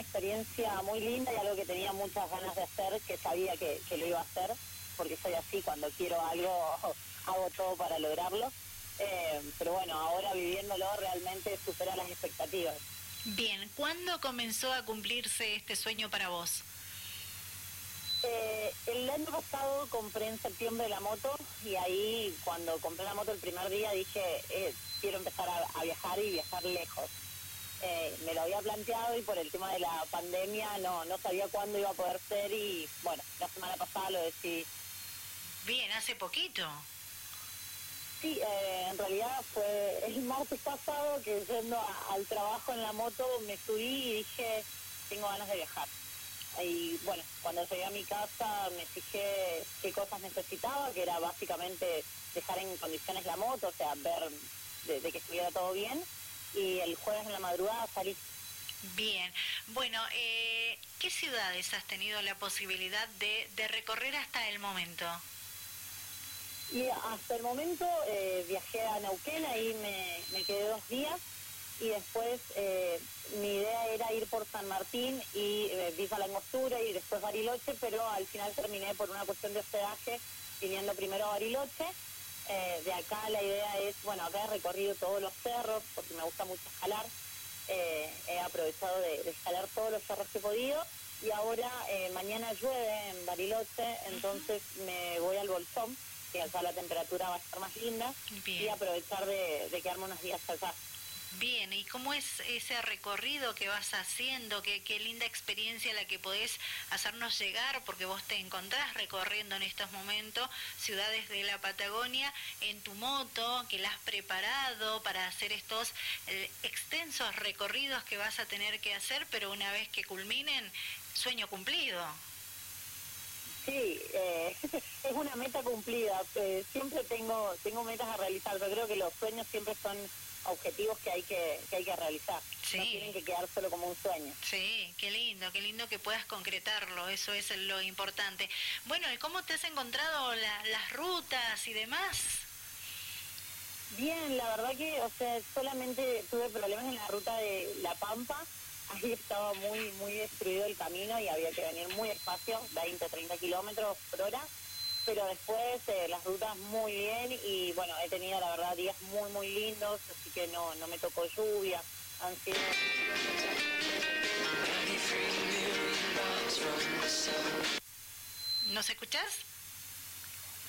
una experiencia muy linda y algo que tenía muchas ganas de hacer, que sabía que, que lo iba a hacer, porque soy así, cuando quiero algo hago todo para lograrlo. Eh, pero bueno, ahora viviéndolo realmente supera las expectativas. Bien, ¿cuándo comenzó a cumplirse este sueño para vos? Eh, el año pasado compré en septiembre la moto y ahí cuando compré la moto el primer día dije eh, quiero empezar a, viajar y viajar lejos. Eh, me lo había planteado y por el tema de la pandemia no, no sabía cuándo iba a poder ser y bueno, la semana pasada lo decidí. Bien, hace poquito. Sí, eh, en realidad fue el martes pasado que yendo al trabajo en la moto me subí y dije tengo ganas de viajar y bueno, cuando llegué a mi casa me fijé qué cosas necesitaba, que era básicamente dejar en condiciones la moto, o sea, ver de, que estuviera todo bien. Y el jueves en la madrugada salí. Bien, bueno, eh, ¿qué ciudades has tenido la posibilidad de, de recorrer hasta el momento? Y hasta el momento eh, viajé a Neuquén, ahí me, me quedé dos días y después eh, mi idea era ir por San Martín y eh, Villa La Angostura y después Bariloche, pero al final terminé por una cuestión de hospedaje viniendo primero a Bariloche. Eh, de acá la idea es, bueno, haber recorrido todos los cerros porque me gusta mucho escalar. Eh, he aprovechado de, escalar todos los cerros que he podido y ahora mañana llueve en Bariloche, entonces me voy al Bolsón, que allá la temperatura va a estar más linda y aprovechar de, de quedarme unos días allá. Bien, ¿y cómo es ese recorrido que vas haciendo? Qué, qué linda experiencia la que podés hacernos llegar, porque vos te encontrás recorriendo en estos momentos ciudades de la Patagonia en tu moto, que la has preparado para hacer estos eh, extensos recorridos que vas a tener que hacer, pero una vez que culminen, sueño cumplido. Sí, eh, es una meta cumplida. Eh, siempre tengo tengo metas a realizar, pero creo que los sueños siempre son objetivos que hay que, que hay que realizar. No tienen que quedar solo como un sueño. Sí, qué lindo, qué lindo que puedas concretarlo, eso es lo importante. Bueno, ¿y cómo te has encontrado las rutas y demás? Bien, la verdad que, o sea, solamente tuve problemas en la ruta de La Pampa, ahí estaba muy, muy destruido el camino y había que venir muy despacio, 20, 30 kilómetros por hora pero después eh, las rutas muy bien y bueno, he tenido la verdad días muy muy lindos, así que no, no me tocó lluvia, han sido... ¿Nos escuchás?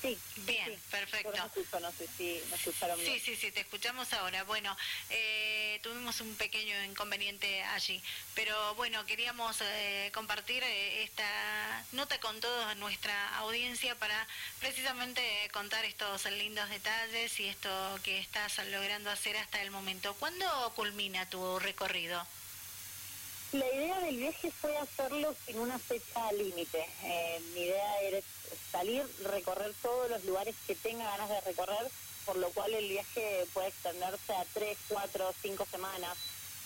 Sí. Bien, perfecto. No, sé si me escucharon bien. Sí, sí, sí, te escuchamos ahora. Bueno, eh, tuvimos un pequeño inconveniente allí, pero bueno, queríamos eh, compartir eh, esta nota con toda nuestra audiencia para precisamente contar estos lindos detalles y esto que estás logrando hacer hasta el momento. ¿Cuándo culmina tu recorrido? La idea del viaje fue hacerlo sin una fecha límite. Eh, mi idea era salir, recorrer todos los lugares que tenga ganas de recorrer, por lo cual el viaje puede extenderse a tres, cuatro, cinco semanas.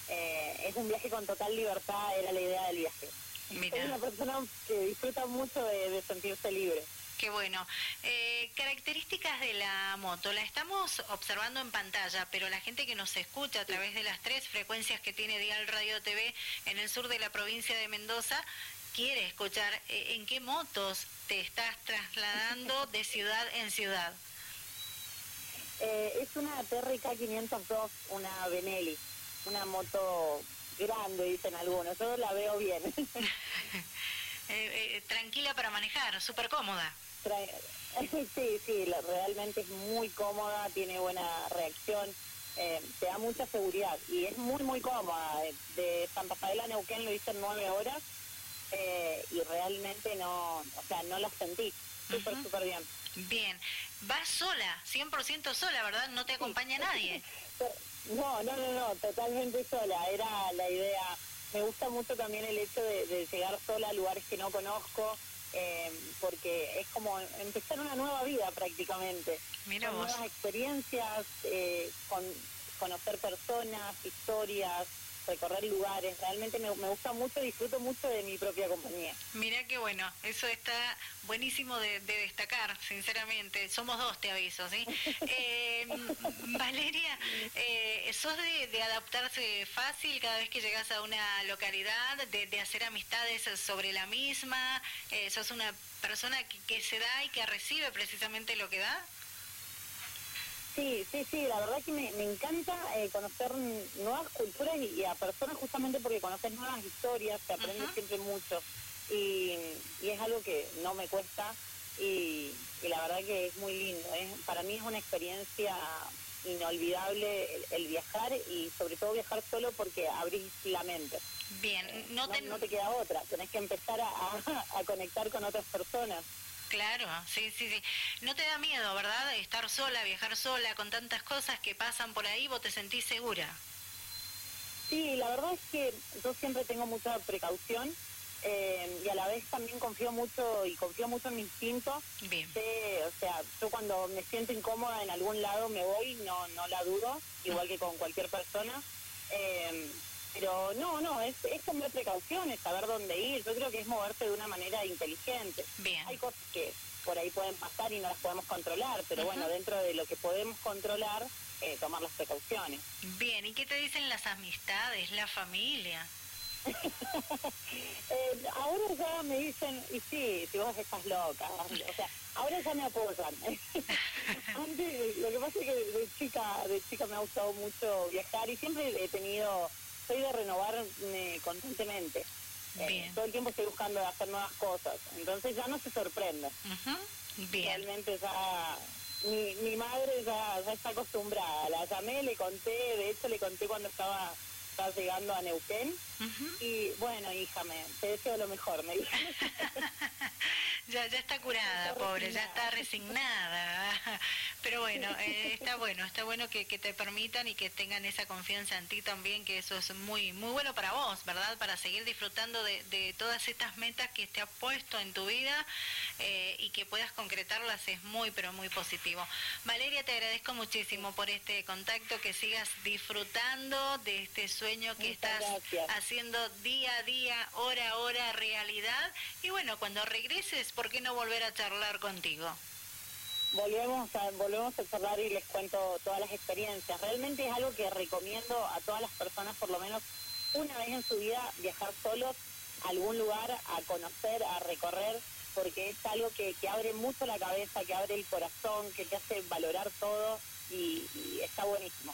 Eh, es un viaje con total libertad, era la idea del viaje. Soy una persona que disfruta mucho de sentirse libre. Qué bueno. Eh, características de la moto, la estamos observando en pantalla, pero la gente que nos escucha a través de las tres frecuencias que tiene Dial Radio TV en el sur de la provincia de Mendoza, quiere escuchar eh, en qué motos te estás trasladando de ciudad en ciudad. Eh, es una TRK 502, una Benelli, una moto grande, dicen algunos. Yo la veo bien. tranquila para manejar, súper cómoda. Sí, sí, realmente es muy cómoda, tiene buena reacción, eh, te da mucha seguridad y es muy, muy cómoda. De San Rafael a Neuquén lo hice en nueve horas eh, y realmente no, o sea, no la sentí. Súper, súper bien. Bien. Vas sola, 100% sola, ¿verdad? No te acompaña nadie. no, no, no, no, totalmente sola. Era la idea. Me gusta mucho también el hecho de, de llegar sola a lugares que no conozco. Eh, porque es como empezar una nueva vida prácticamente. Mira nuevas experiencias, eh, con conocer personas, historias, recorrer lugares. Realmente me, gusta mucho, disfruto mucho de mi propia compañía. Mira qué bueno, eso está buenísimo de, destacar, sinceramente. Somos dos, te aviso, ¿sí? Eh, Valeria, eh, ¿sos de, adaptarse fácil cada vez que llegas a una localidad, de, hacer amistades sobre la misma? Eh, ¿Sos una persona que se da y que recibe precisamente lo que da? Sí, sí, sí, la verdad que me, encanta eh, conocer nuevas culturas y, a personas justamente porque conoces nuevas historias, te aprendes siempre mucho y, es algo que no me cuesta y, la verdad que es muy lindo. para mí es una experiencia inolvidable el, viajar y sobre todo viajar solo porque abrís la mente. Bien, eh, no, te... queda otra, tenés que empezar a conectar con otras personas. Claro, sí, sí, sí. No te da miedo, ¿verdad? Estar sola, viajar sola, con tantas cosas que pasan por ahí, vos te sentís segura. Sí, la verdad es que yo siempre tengo mucha precaución eh, y a la vez también confío mucho y confío mucho en mi instinto. Bien. o sea, yo cuando me siento incómoda en algún lado me voy, no, no la dudo, igual que con cualquier persona. Eh, pero no, no, es, es tomar precauciones, saber dónde ir. Yo creo que es moverte de una manera inteligente. Bien. Hay cosas que por ahí pueden pasar y no las podemos controlar, pero bueno, dentro de lo que podemos controlar, eh, tomar las precauciones. Bien, ¿y qué te dicen las amistades, la familia? eh, ahora ya me dicen, y sí, si vos estás loca, o sea, ahora ya me apoyan. Antes, lo que pasa es que de chica, de chica me ha gustado mucho viajar y siempre he tenido soy de renovarme constantemente. Eh, todo el tiempo estoy buscando hacer nuevas cosas. Entonces ya no se sorprende. Realmente ya mi, mi madre ya, ya está acostumbrada. La llamé, le conté, de hecho le conté cuando estaba, estaba llegando a Neuquén. Y bueno, hija, me, te deseo lo mejor, me dijo. ya, ya está curada, pobre, ya está resignada. Pero bueno, eh, está bueno, está bueno que, te permitan y que tengan esa confianza en ti también, que eso es muy muy bueno para vos, ¿verdad? Para seguir disfrutando de, todas estas metas que te has puesto en tu vida eh, y que puedas concretarlas es muy, pero muy positivo. Valeria, te agradezco muchísimo por este contacto, que sigas disfrutando de este sueño que estás haciendo día a día, hora a hora, realidad. Y bueno, cuando regreses, ¿por qué no volver a charlar contigo? volvemos a, volvemos a charlar y les cuento todas las experiencias. Realmente es algo que recomiendo a todas las personas, por lo menos una vez en su vida, viajar solos a algún lugar, a conocer, a recorrer, porque es algo que, que abre mucho la cabeza, que abre el corazón, que te hace valorar todo y está buenísimo.